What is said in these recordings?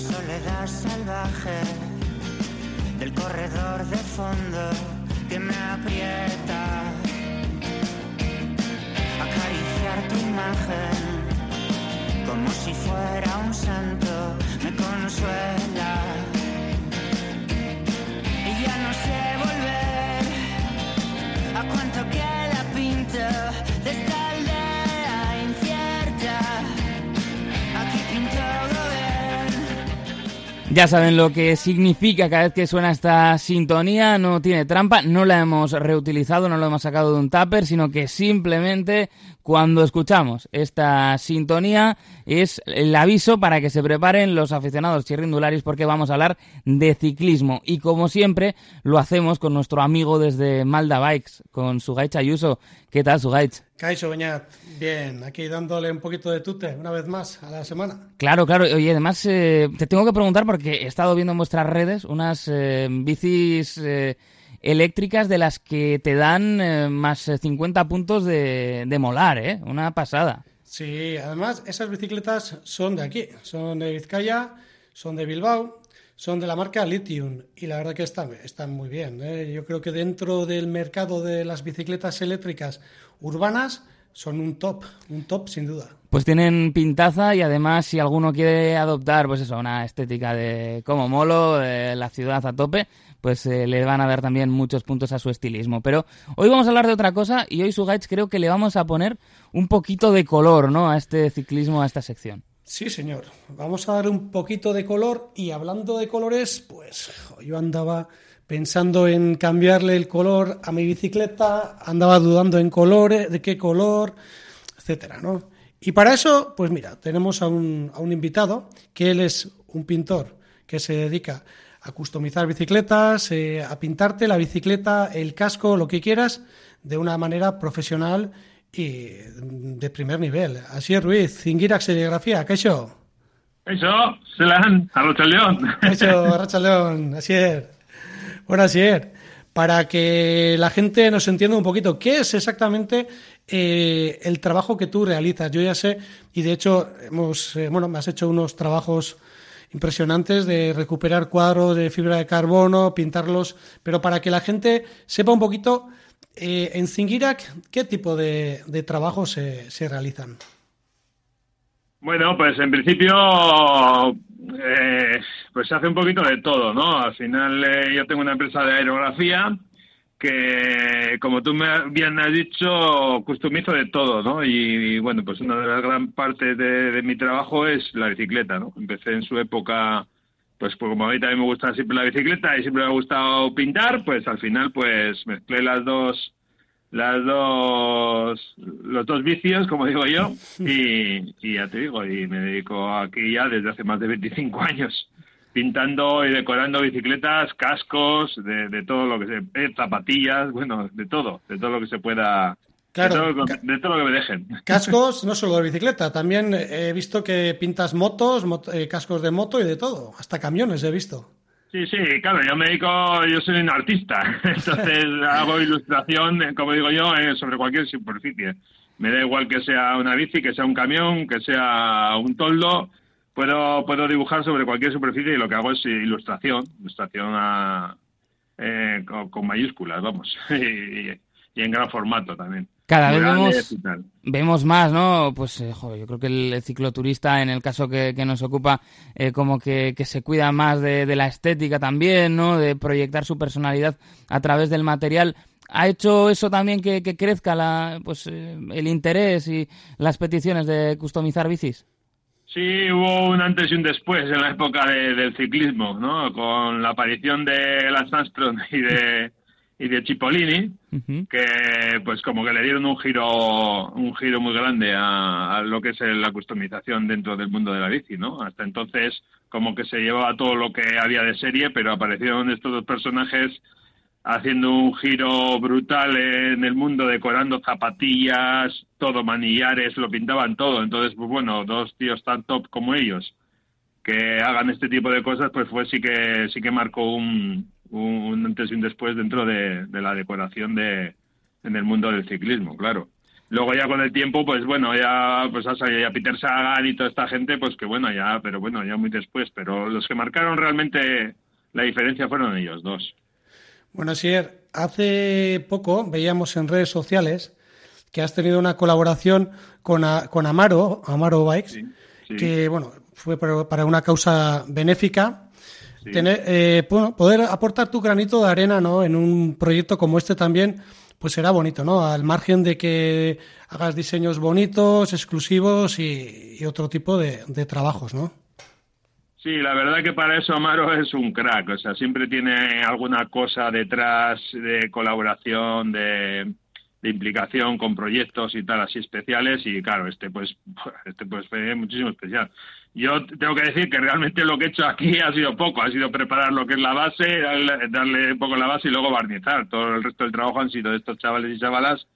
soledad salvaje del corredor de fondo que me aprieta. Acariciar tu imagen como si fuera un santo me consuela. Y ya no sé volver a cuánto que la pinto de Ya saben lo que significa cada vez que suena esta sintonía, no tiene trampa, no la hemos reutilizado, no lo hemos sacado de un tupper, sino que simplemente cuando escuchamos esta sintonía es el aviso para que se preparen los aficionados chirrindularis porque vamos a hablar de ciclismo y como siempre lo hacemos con nuestro amigo desde Malda Bikes, con Sugaich Ayuso. ¿Qué tal Sugaich? Caixo Beñat, bien, aquí dándole un poquito de tute una vez más a la semana. Claro, claro. Oye, además eh, te tengo que preguntar porque he estado viendo en vuestras redes unas eh, bicis eh, eléctricas de las que te dan eh, más eh, 50 puntos de, de molar, ¿eh? Una pasada. Sí, además esas bicicletas son de aquí, son de Vizcaya, son de Bilbao, son de la marca Lithium y la verdad que están, están muy bien. Yo creo que dentro del mercado de las bicicletas eléctricas urbanas son un top, un top sin duda. Pues tienen pintaza y además si alguno quiere adoptar, pues eso, una estética de como molo, de la ciudad a tope, pues eh, le van a dar también muchos puntos a su estilismo. Pero hoy vamos a hablar de otra cosa y hoy Sugaich creo que le vamos a poner un poquito de color, ¿no? A este ciclismo, a esta sección. Sí, señor. Vamos a dar un poquito de color y hablando de colores, pues jo, yo andaba pensando en cambiarle el color a mi bicicleta, andaba dudando en colores, de qué color, etcétera, ¿no? Y para eso, pues mira, tenemos a un, a un invitado, que él es un pintor que se dedica a customizar bicicletas, eh, a pintarte la bicicleta, el casco, lo que quieras, de una manera profesional y de primer nivel. Así es, Ruiz, Zingirak Serigrafía, ¿qué Eso, Selan, Arrochaldeón. Eso, Arrachaldeón, así es. Bueno, así es. Para que la gente nos entienda un poquito, ¿qué es exactamente eh, el trabajo que tú realizas? Yo ya sé, y de hecho, hemos, eh, bueno, me has hecho unos trabajos impresionantes de recuperar cuadros de fibra de carbono, pintarlos, pero para que la gente sepa un poquito eh, en Zingirak, ¿qué tipo de, de trabajos se, se realizan? Bueno, pues en principio, eh, pues se hace un poquito de todo, ¿no? Al final eh, yo tengo una empresa de aerografía que, como tú me bien has dicho, customizo de todo, ¿no? Y, bueno, pues una de las gran partes de, de, mi trabajo es la bicicleta, ¿no? Empecé en su época, pues, pues como a mí también me gusta siempre la bicicleta y siempre me ha gustado pintar, pues al final pues mezclé las dos las dos los dos vicios como digo yo y, y, ya te digo y me dedico aquí ya desde hace más de 25 años pintando y decorando bicicletas cascos de, de todo lo que se eh, zapatillas bueno de todo de todo lo que se pueda Claro, de, todo, de todo lo que me dejen. Cascos, no solo de bicicleta, también he visto que pintas motos, mot eh, cascos de moto y de todo, hasta camiones he visto. Sí, sí, claro, yo me dedico, yo soy un artista, entonces hago ilustración, como digo yo, sobre cualquier superficie. Me da igual que sea una bici, que sea un camión, que sea un toldo, puedo, puedo dibujar sobre cualquier superficie y lo que hago es ilustración, ilustración a, eh, con, con, mayúsculas, vamos, y, y, en gran formato también. Cada vez vemos, vemos más, ¿no? Pues eh, joder, yo creo que el cicloturista, en el caso que, que nos ocupa, eh, como que, que, se cuida más de, de, la estética también, ¿no? De proyectar su personalidad a través del material. ¿Ha hecho eso también que, que crezca la, pues, eh, el interés y las peticiones de customizar bicis? Sí, hubo un antes y un después en la época de, del ciclismo, ¿no? Con la aparición de Lance Armstrong y de y de Cipollini, uh -huh. que pues como que le dieron un giro un giro muy grande a, a, lo que es la customización dentro del mundo de la bici, ¿no? Hasta entonces como que se llevaba todo lo que había de serie, pero aparecieron estos dos personajes haciendo un giro brutal en el mundo, decorando zapatillas, todo, manillares, lo pintaban todo. Entonces, pues bueno, dos tíos tan top como ellos que hagan este tipo de cosas, pues fue sí que sí que marcó un, un antes y un después dentro de, de la decoración de, en el mundo del ciclismo, claro. Luego ya con el tiempo, pues bueno, ya pues ha salido ya Peter Sagan y toda esta gente, pues que bueno, ya, pero bueno, ya muy después. Pero los que marcaron realmente la diferencia fueron ellos dos. Bueno, Sier, hace poco veíamos en redes sociales que has tenido una colaboración con, con Amaro, Amaro Bikes, que bueno, fue para una causa benéfica. Tener, eh, bueno, poder aportar tu granito de arena ¿no? en un proyecto como este también, pues será bonito, ¿no? Al margen de que hagas diseños bonitos, exclusivos y, otro tipo de, de trabajos, ¿no? Sí, la verdad que para eso Amaro es un crack, o sea, siempre tiene alguna cosa detrás de colaboración, de, implicación con proyectos y tal así especiales y claro, este pues este pues fue muchísimo especial. Yo tengo que decir que realmente lo que he hecho aquí ha sido poco, ha sido preparar lo que es la base, darle, un poco la base y luego barnizar. Todo el resto del trabajo han sido de estos chavales y chavalas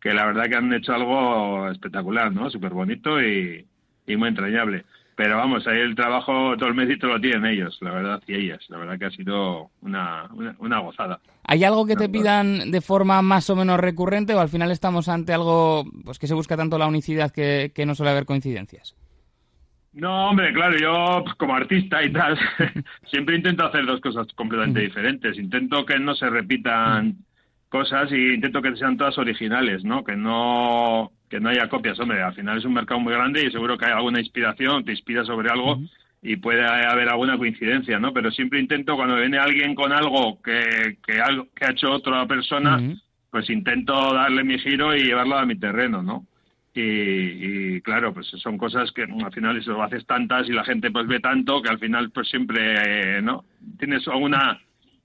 que la verdad que han hecho algo espectacular, ¿no? Súper bonito y muy entrañable. Pero vamos, ahí el trabajo, todo el mérito lo tienen ellos, la verdad, y ellas. La verdad que ha sido una, una, gozada. ¿Hay algo que te pidan de forma más o menos recurrente o al final estamos ante algo pues que se busca tanto la unicidad que, no suele haber coincidencias? No, hombre, claro, yo pues, como artista y tal, siempre intento hacer dos cosas completamente diferentes. Intento que no se repitan cosas y intento que sean todas originales, ¿no? Que no que no haya copias, hombre, al final es un mercado muy grande y seguro que hay alguna inspiración, te inspira sobre algo y puede haber alguna coincidencia, ¿no? Pero siempre intento cuando viene alguien con algo que, que, algo, que ha hecho otra persona, pues intento darle mi giro y llevarlo a mi terreno, ¿no? Y, claro, pues son cosas que al final eso haces tantas y la gente pues ve tanto que al final pues siempre, ¿no? Tienes alguna,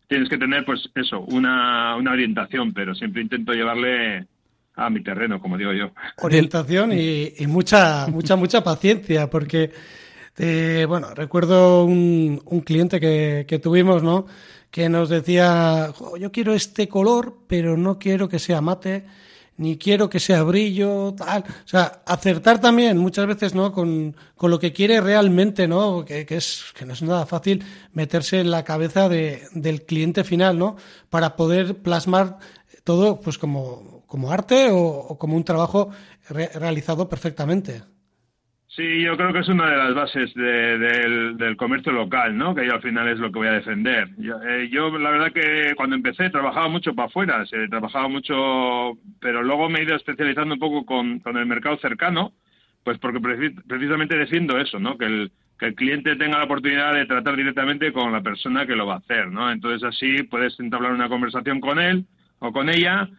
tienes que tener pues eso, una, una orientación, pero siempre intento llevarle a mi terreno, como digo yo. Orientación y, mucha, mucha, mucha paciencia, porque, eh, bueno, recuerdo un, un cliente que, que, tuvimos, ¿no? Que nos decía, yo quiero este color, pero no quiero que sea mate, ni quiero que sea brillo, tal. O sea, acertar también muchas veces, ¿no? Con, con lo que quiere realmente, ¿no? Que, que, es, que no es nada fácil meterse en la cabeza de, del cliente final, ¿no? Para poder plasmar todo, pues como, como arte o, como un trabajo realizado perfectamente. Sí, yo creo que es una de las bases del, comercio local, ¿no? Que yo al final es lo que voy a defender. Eh, yo, la verdad que cuando empecé trabajaba mucho para afuera, trabajaba mucho, pero luego me he ido especializando un poco con, el mercado cercano, pues porque precisamente defiendo eso, ¿no? Que el, que el cliente tenga la oportunidad de tratar directamente con la persona que lo va a hacer, ¿no? Entonces así puedes entablar una conversación con él o con ella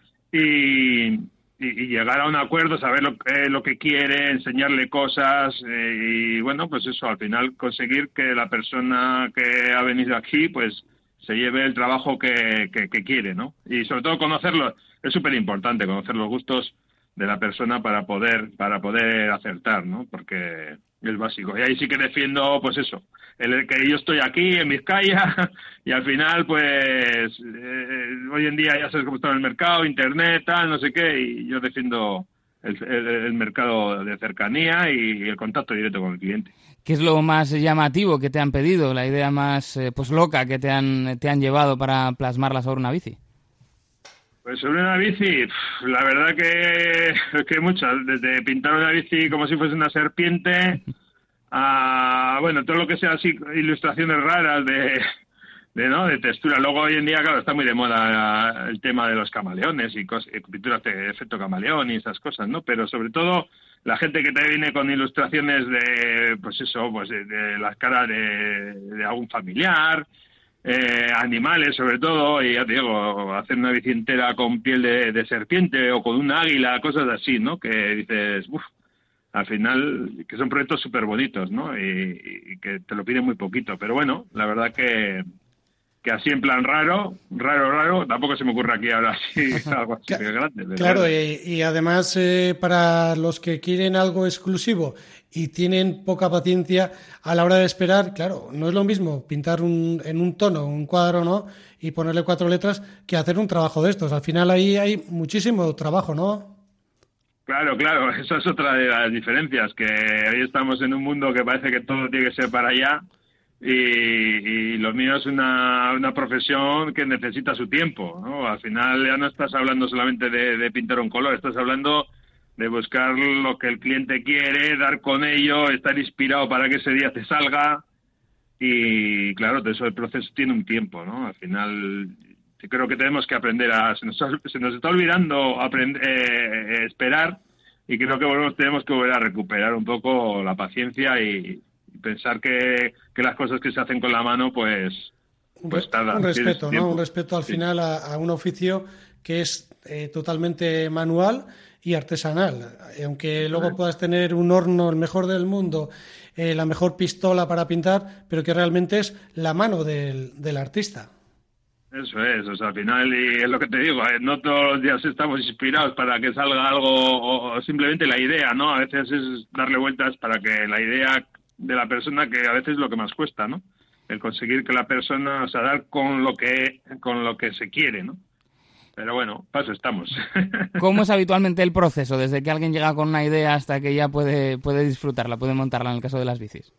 y, llegar a un acuerdo, saber lo, lo que quiere, enseñarle cosas eh, y bueno, pues eso, al final conseguir que la persona que ha venido aquí pues se lleve el trabajo que, que, quiere, ¿no? Y sobre todo conocerlo, es súper importante conocer los gustos de la persona para poder para poder acertar, ¿no? Porque es básico. Y ahí sí que defiendo, pues eso, el que yo estoy aquí en Vizcaya y al final, pues, eh, hoy en día ya sabes cómo está el mercado, internet, tal, no sé qué, y yo defiendo el, mercado de cercanía y el contacto directo con el cliente. ¿Qué es lo más llamativo que te han pedido, la idea más eh, pues loca que te han, te han llevado para plasmarla sobre una bici? Pues sobre una bici, la verdad que, que muchas, desde pintar una bici como si fuese una serpiente a, bueno, todo lo que sea así, ilustraciones raras de, de, ¿no? de textura. Luego hoy en día, claro, está muy de moda el tema de los camaleones y, pinturas de efecto camaleón y esas cosas, ¿no? Pero sobre todo la gente que te viene con ilustraciones de, pues eso, pues de, las caras de, de algún familiar, eh, animales sobre todo, y ya te digo, hacer una bici entera con piel de, serpiente o con un águila, cosas así, ¿no? Que dices, uff, al final, que son proyectos súper bonitos, ¿no? Y, que te lo piden muy poquito, pero bueno, la verdad que, que así en plan raro, raro, raro, tampoco se me ocurre aquí ahora así algo así grande. Claro, y, además eh, para los que quieren algo exclusivo y tienen poca paciencia a la hora de esperar, claro, no es lo mismo pintar un, en un tono, un cuadro, ¿no? Y ponerle cuatro letras que hacer un trabajo de estos. Al final ahí hay muchísimo trabajo, ¿no? Claro, claro, esa es otra de las diferencias, que hoy estamos en un mundo que parece que todo tiene que ser para allá y, lo mío es una, una profesión que necesita su tiempo, ¿no? Al final ya no estás hablando solamente de, de pintar un color, estás hablando de buscar lo que el cliente quiere, dar con ello, estar inspirado para que ese día te salga. Y claro, eso el proceso tiene un tiempo, ¿no? Al final creo que tenemos que aprender a... Se nos, se nos está olvidando aprender, eh, esperar y creo que volvemos, tenemos que volver a recuperar un poco la paciencia y, pensar que, que, las cosas que se hacen con la mano, pues, pues tardan. Un respeto, ¿no? Un respeto al final a, un oficio que es eh, totalmente manual y artesanal. Aunque luego puedas tener un horno el mejor del mundo, eh, la mejor pistola para pintar, pero que realmente es la mano del, del artista. Eso es, o sea, al final, y es lo que te digo, eh, no todos los días estamos inspirados para que salga algo, o simplemente la idea, ¿no? A veces es darle vueltas para que la idea de la persona, que a veces es lo que más cuesta, ¿no? El conseguir que la persona, o sea, dar con lo que, con lo que se quiere, ¿no? Pero bueno, paso estamos. ¿Cómo es habitualmente el proceso, desde que alguien llega con una idea hasta que ya puede, puede disfrutarla, puede montarla en el caso de las bicis?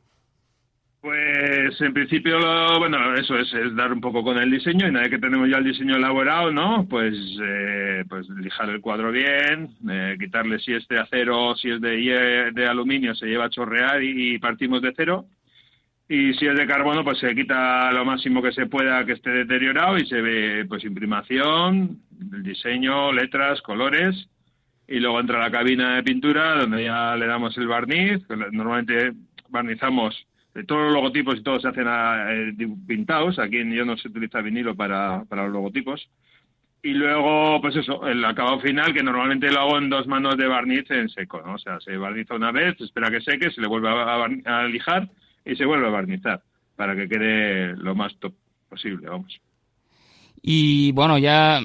Pues en principio, bueno, eso es, es, dar un poco con el diseño y una que tenemos ya el diseño elaborado, ¿no? Pues, eh, pues lijar el cuadro bien, eh, quitarle si es de acero, si es de, de aluminio, se lleva a chorrear y, partimos de cero. Y si es de carbono, pues se quita lo máximo que se pueda que esté deteriorado y se ve pues imprimación, el diseño, letras, colores. Y luego entra la cabina de pintura donde ya le damos el barniz. Normalmente barnizamos todos los logotipos y todo se hacen eh, pintados. Aquí yo no se utiliza vinilo para, para los logotipos. Y luego, pues eso, el acabado final, que normalmente lo hago en dos manos de barniz en seco, ¿no? O sea, se barniza una vez, se espera que seque, se le vuelve a, a lijar y se vuelve a barnizar para que quede lo más top posible, vamos. Y bueno, ya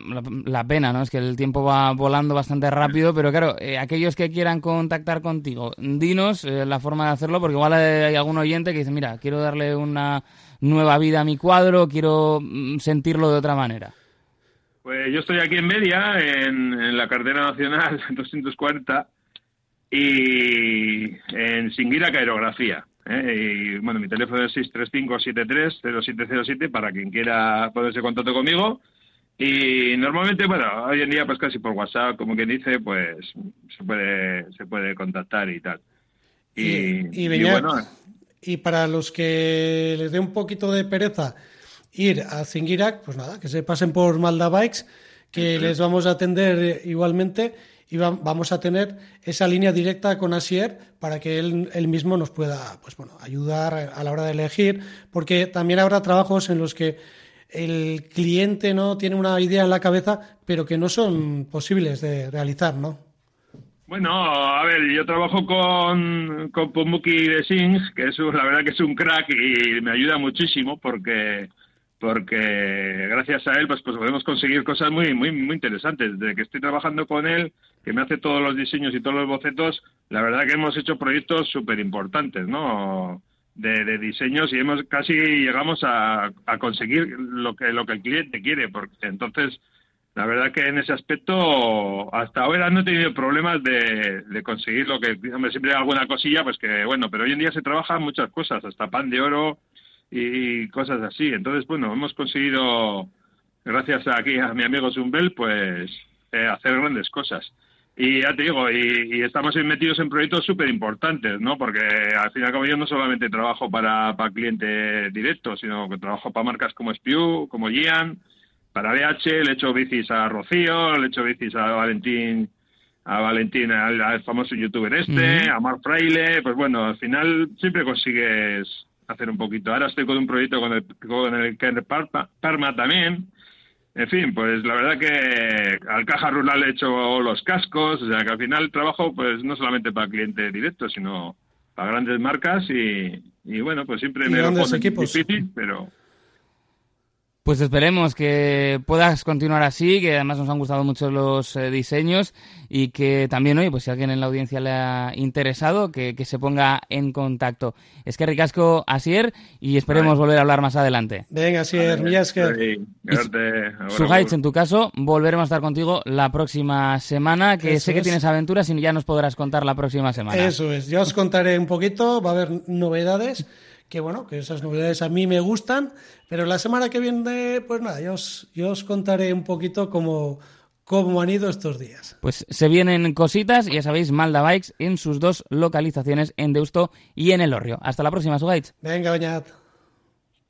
la, pena, ¿no? Es que el tiempo va volando bastante rápido, pero claro, eh, aquellos que quieran contactar contigo, dinos eh, la forma de hacerlo, porque igual hay algún oyente que dice, mira, quiero darle una nueva vida a mi cuadro, quiero mm, sentirlo de otra manera. Pues yo estoy aquí en Media, en, la cartera nacional 240, y en Singuira Aerografía. ¿Eh? Y bueno, mi teléfono es 635-730707 para quien quiera ponerse en contacto conmigo. Y normalmente, bueno, hoy en día pues casi por WhatsApp, como quien dice, pues se puede, se puede contactar y tal. Y, y, para los que les dé un poquito de pereza ir a Zingirak, pues nada, que se pasen por Malda Bikes, que les vamos a atender igualmente y vamos a tener esa línea directa con Asier para que él, él, mismo nos pueda pues bueno, ayudar a la hora de elegir, porque también habrá trabajos en los que el cliente no tiene una idea en la cabeza, pero que no son posibles de realizar, ¿no? Bueno, a ver, yo trabajo con, con Pumuki de Sings, que es la verdad que es un crack y me ayuda muchísimo porque porque gracias a él pues, pues podemos conseguir cosas muy muy muy interesantes. Desde que estoy trabajando con él, que me hace todos los diseños y todos los bocetos, la verdad que hemos hecho proyectos súper importantes, ¿no? De, diseños y hemos casi llegamos a, conseguir lo que lo que el cliente quiere, porque entonces la verdad que en ese aspecto hasta ahora no he tenido problemas de, de conseguir lo que hombre, siempre hay alguna cosilla, pues que bueno, pero hoy en día se trabajan muchas cosas, hasta pan de oro y cosas así. Entonces, bueno, hemos conseguido, gracias a aquí a mi amigo Zumbel, pues eh, hacer grandes cosas. Y ya te digo, y, estamos metidos en proyectos súper importantes, ¿no? Porque al final, como yo no solamente trabajo para, para cliente directo, sino que trabajo para marcas como Spew, como Gian, para BH, le echo bicis a Rocío, le echo bicis a Valentín, a Valentín, al, famoso youtuber este, a Mark Fraile, pues bueno, al final siempre consigues hacer un poquito. Ahora estoy con un proyecto con el, con el Parma, Parma también. En fin, pues la verdad que al caja rural he hecho los cascos, o sea que al final trabajo pues no solamente para cliente directo, sino para grandes marcas y, y bueno, pues siempre me lo pone difícil, pero pues esperemos que puedas continuar así, que además nos han gustado mucho los eh, diseños y que también hoy, pues si alguien en la audiencia le ha interesado, que, se ponga en contacto. Es que ricasco Asier y esperemos volver a hablar más adelante. Venga, Asier, mira es que... Suhaich, en tu caso, volveremos a estar contigo la próxima semana, que sé que tienes aventuras y ya nos podrás contar la próxima semana. Eso es, ya os contaré un poquito, va a haber novedades que bueno, que esas novedades a mí me gustan, pero la semana que viene, pues nada, yo os, yo os contaré un poquito cómo, cómo han ido estos días. Pues se vienen cositas, ya sabéis, Malda Bikes en sus dos localizaciones, en Deusto y en El Orrio. Hasta la próxima, Sugaich. Venga, Beñat.